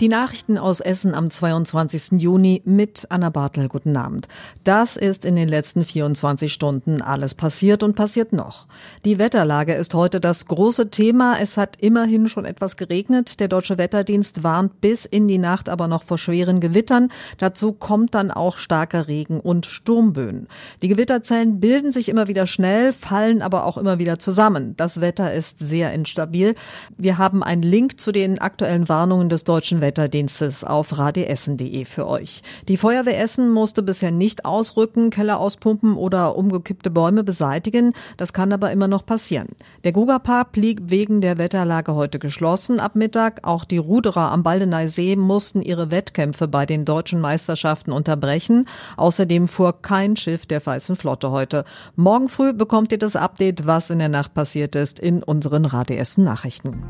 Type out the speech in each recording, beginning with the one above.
Die Nachrichten aus Essen am 22. Juni mit Anna Bartel. Guten Abend. Das ist in den letzten 24 Stunden alles passiert und passiert noch. Die Wetterlage ist heute das große Thema. Es hat immerhin schon etwas geregnet. Der Deutsche Wetterdienst warnt bis in die Nacht aber noch vor schweren Gewittern. Dazu kommt dann auch starker Regen und Sturmböen. Die Gewitterzellen bilden sich immer wieder schnell, fallen aber auch immer wieder zusammen. Das Wetter ist sehr instabil. Wir haben einen Link zu den aktuellen Warnungen des Deutschen Wetterdienstes Wetterdienstes auf radiessen.de für euch. Die Feuerwehr Essen musste bisher nicht ausrücken, Keller auspumpen oder umgekippte Bäume beseitigen. Das kann aber immer noch passieren. Der Grugerpark blieb wegen der Wetterlage heute geschlossen ab Mittag. Auch die Ruderer am Baldeneysee See mussten ihre Wettkämpfe bei den deutschen Meisterschaften unterbrechen. Außerdem fuhr kein Schiff der Weißen Flotte heute. Morgen früh bekommt ihr das Update, was in der Nacht passiert ist, in unseren Radiessen Nachrichten.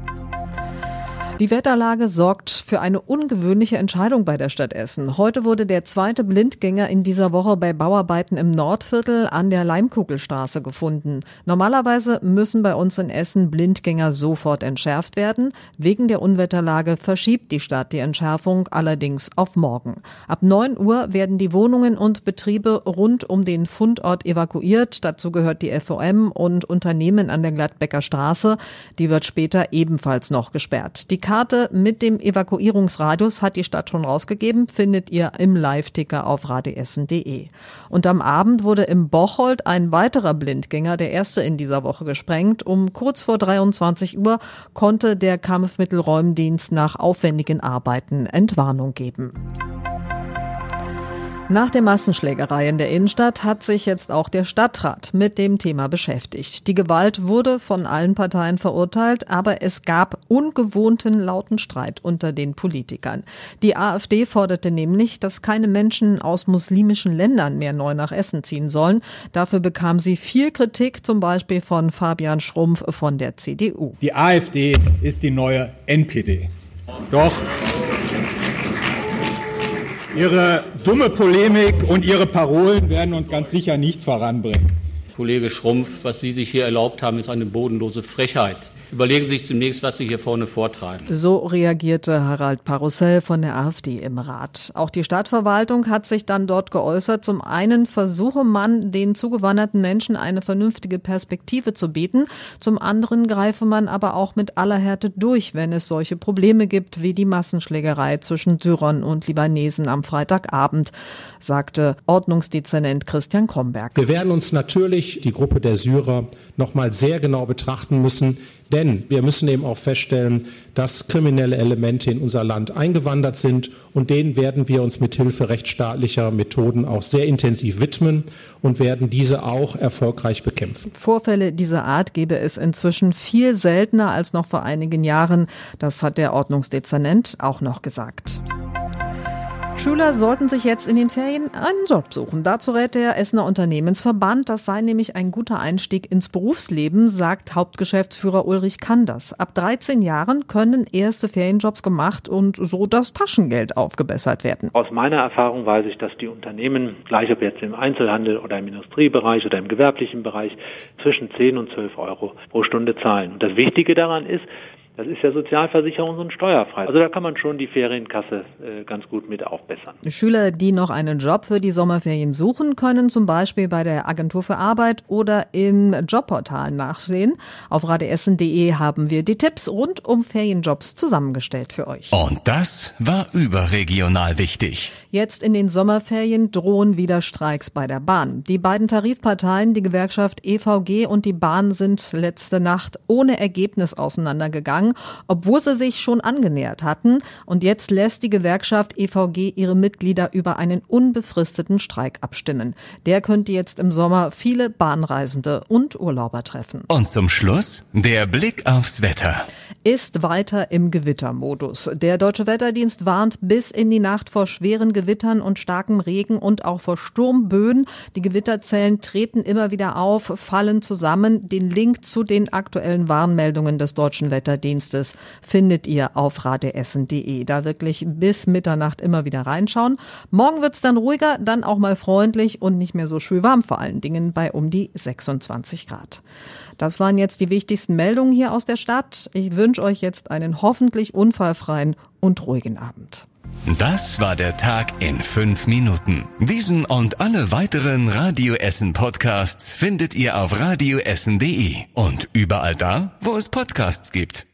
Die Wetterlage sorgt für eine ungewöhnliche Entscheidung bei der Stadt Essen. Heute wurde der zweite Blindgänger in dieser Woche bei Bauarbeiten im Nordviertel an der Leimkugelstraße gefunden. Normalerweise müssen bei uns in Essen Blindgänger sofort entschärft werden. Wegen der Unwetterlage verschiebt die Stadt die Entschärfung allerdings auf morgen. Ab 9 Uhr werden die Wohnungen und Betriebe rund um den Fundort evakuiert. Dazu gehört die FOM und Unternehmen an der Gladbecker Straße. Die wird später ebenfalls noch gesperrt. Die Karte mit dem Evakuierungsradius hat die Stadt schon rausgegeben, findet ihr im Live-Ticker auf radiessen.de. Und am Abend wurde im Bocholt ein weiterer Blindgänger, der erste in dieser Woche, gesprengt. Um kurz vor 23 Uhr konnte der Kampfmittelräumdienst nach aufwendigen Arbeiten Entwarnung geben. Nach der Massenschlägerei in der Innenstadt hat sich jetzt auch der Stadtrat mit dem Thema beschäftigt. Die Gewalt wurde von allen Parteien verurteilt, aber es gab ungewohnten lauten Streit unter den Politikern. Die AfD forderte nämlich, dass keine Menschen aus muslimischen Ländern mehr neu nach Essen ziehen sollen. Dafür bekam sie viel Kritik, zum Beispiel von Fabian Schrumpf von der CDU. Die AfD ist die neue NPD. Doch Ihre dumme Polemik und Ihre Parolen werden uns ganz sicher nicht voranbringen. Kollege Schrumpf, was Sie sich hier erlaubt haben, ist eine bodenlose Frechheit. Überlegen Sie sich zunächst, was Sie hier vorne vortragen. So reagierte Harald Parussell von der AfD im Rat. Auch die Stadtverwaltung hat sich dann dort geäußert. Zum einen versuche man, den zugewanderten Menschen eine vernünftige Perspektive zu bieten. Zum anderen greife man aber auch mit aller Härte durch, wenn es solche Probleme gibt wie die Massenschlägerei zwischen Syrern und Libanesen am Freitagabend, sagte Ordnungsdezernent Christian Kromberg. Wir werden uns natürlich die Gruppe der Syrer noch mal sehr genau betrachten müssen. Denn wir müssen eben auch feststellen, dass kriminelle Elemente in unser Land eingewandert sind und denen werden wir uns mit Hilfe rechtsstaatlicher Methoden auch sehr intensiv widmen und werden diese auch erfolgreich bekämpfen. Vorfälle dieser Art gebe es inzwischen viel seltener als noch vor einigen Jahren. Das hat der Ordnungsdezernent auch noch gesagt. Schüler sollten sich jetzt in den Ferien einen Job suchen. Dazu rät der Essener Unternehmensverband. Das sei nämlich ein guter Einstieg ins Berufsleben, sagt Hauptgeschäftsführer Ulrich Kanders. Ab 13 Jahren können erste Ferienjobs gemacht und so das Taschengeld aufgebessert werden. Aus meiner Erfahrung weiß ich, dass die Unternehmen, gleich ob jetzt im Einzelhandel oder im Industriebereich oder im gewerblichen Bereich, zwischen 10 und 12 Euro pro Stunde zahlen. Und das Wichtige daran ist, das ist ja Sozialversicherung und steuerfrei. Also da kann man schon die Ferienkasse äh, ganz gut mit aufbessern. Schüler, die noch einen Job für die Sommerferien suchen, können zum Beispiel bei der Agentur für Arbeit oder in Jobportalen nachsehen. Auf radeessen.de haben wir die Tipps rund um Ferienjobs zusammengestellt für euch. Und das war überregional wichtig. Jetzt in den Sommerferien drohen wieder Streiks bei der Bahn. Die beiden Tarifparteien, die Gewerkschaft EVG und die Bahn, sind letzte Nacht ohne Ergebnis auseinandergegangen gegangen, obwohl sie sich schon angenähert hatten. Und jetzt lässt die Gewerkschaft EVG ihre Mitglieder über einen unbefristeten Streik abstimmen. Der könnte jetzt im Sommer viele Bahnreisende und Urlauber treffen. Und zum Schluss der Blick aufs Wetter. ist weiter im Gewittermodus. Der Deutsche Wetterdienst warnt bis in die Nacht vor schweren Gewittern und starkem Regen und auch vor Sturmböen. Die Gewitterzellen treten immer wieder auf, fallen zusammen. Den Link zu den aktuellen Warnmeldungen des Deutschen Wetterdienstes findet ihr auf radeessen.de. Da wirklich bis Mitternacht immer wieder reinschauen. Morgen wird's dann ruhiger, dann auch mal freundlich und nicht mehr so schön warm, vor allen Dingen bei um die 26 Grad. Das waren jetzt die wichtigsten Meldungen hier aus der Stadt. Ich wünsche euch jetzt einen hoffentlich unfallfreien und ruhigen Abend. Das war der Tag in fünf Minuten. Diesen und alle weiteren Radio Essen Podcasts findet ihr auf radioessen.de und überall da, wo es Podcasts gibt.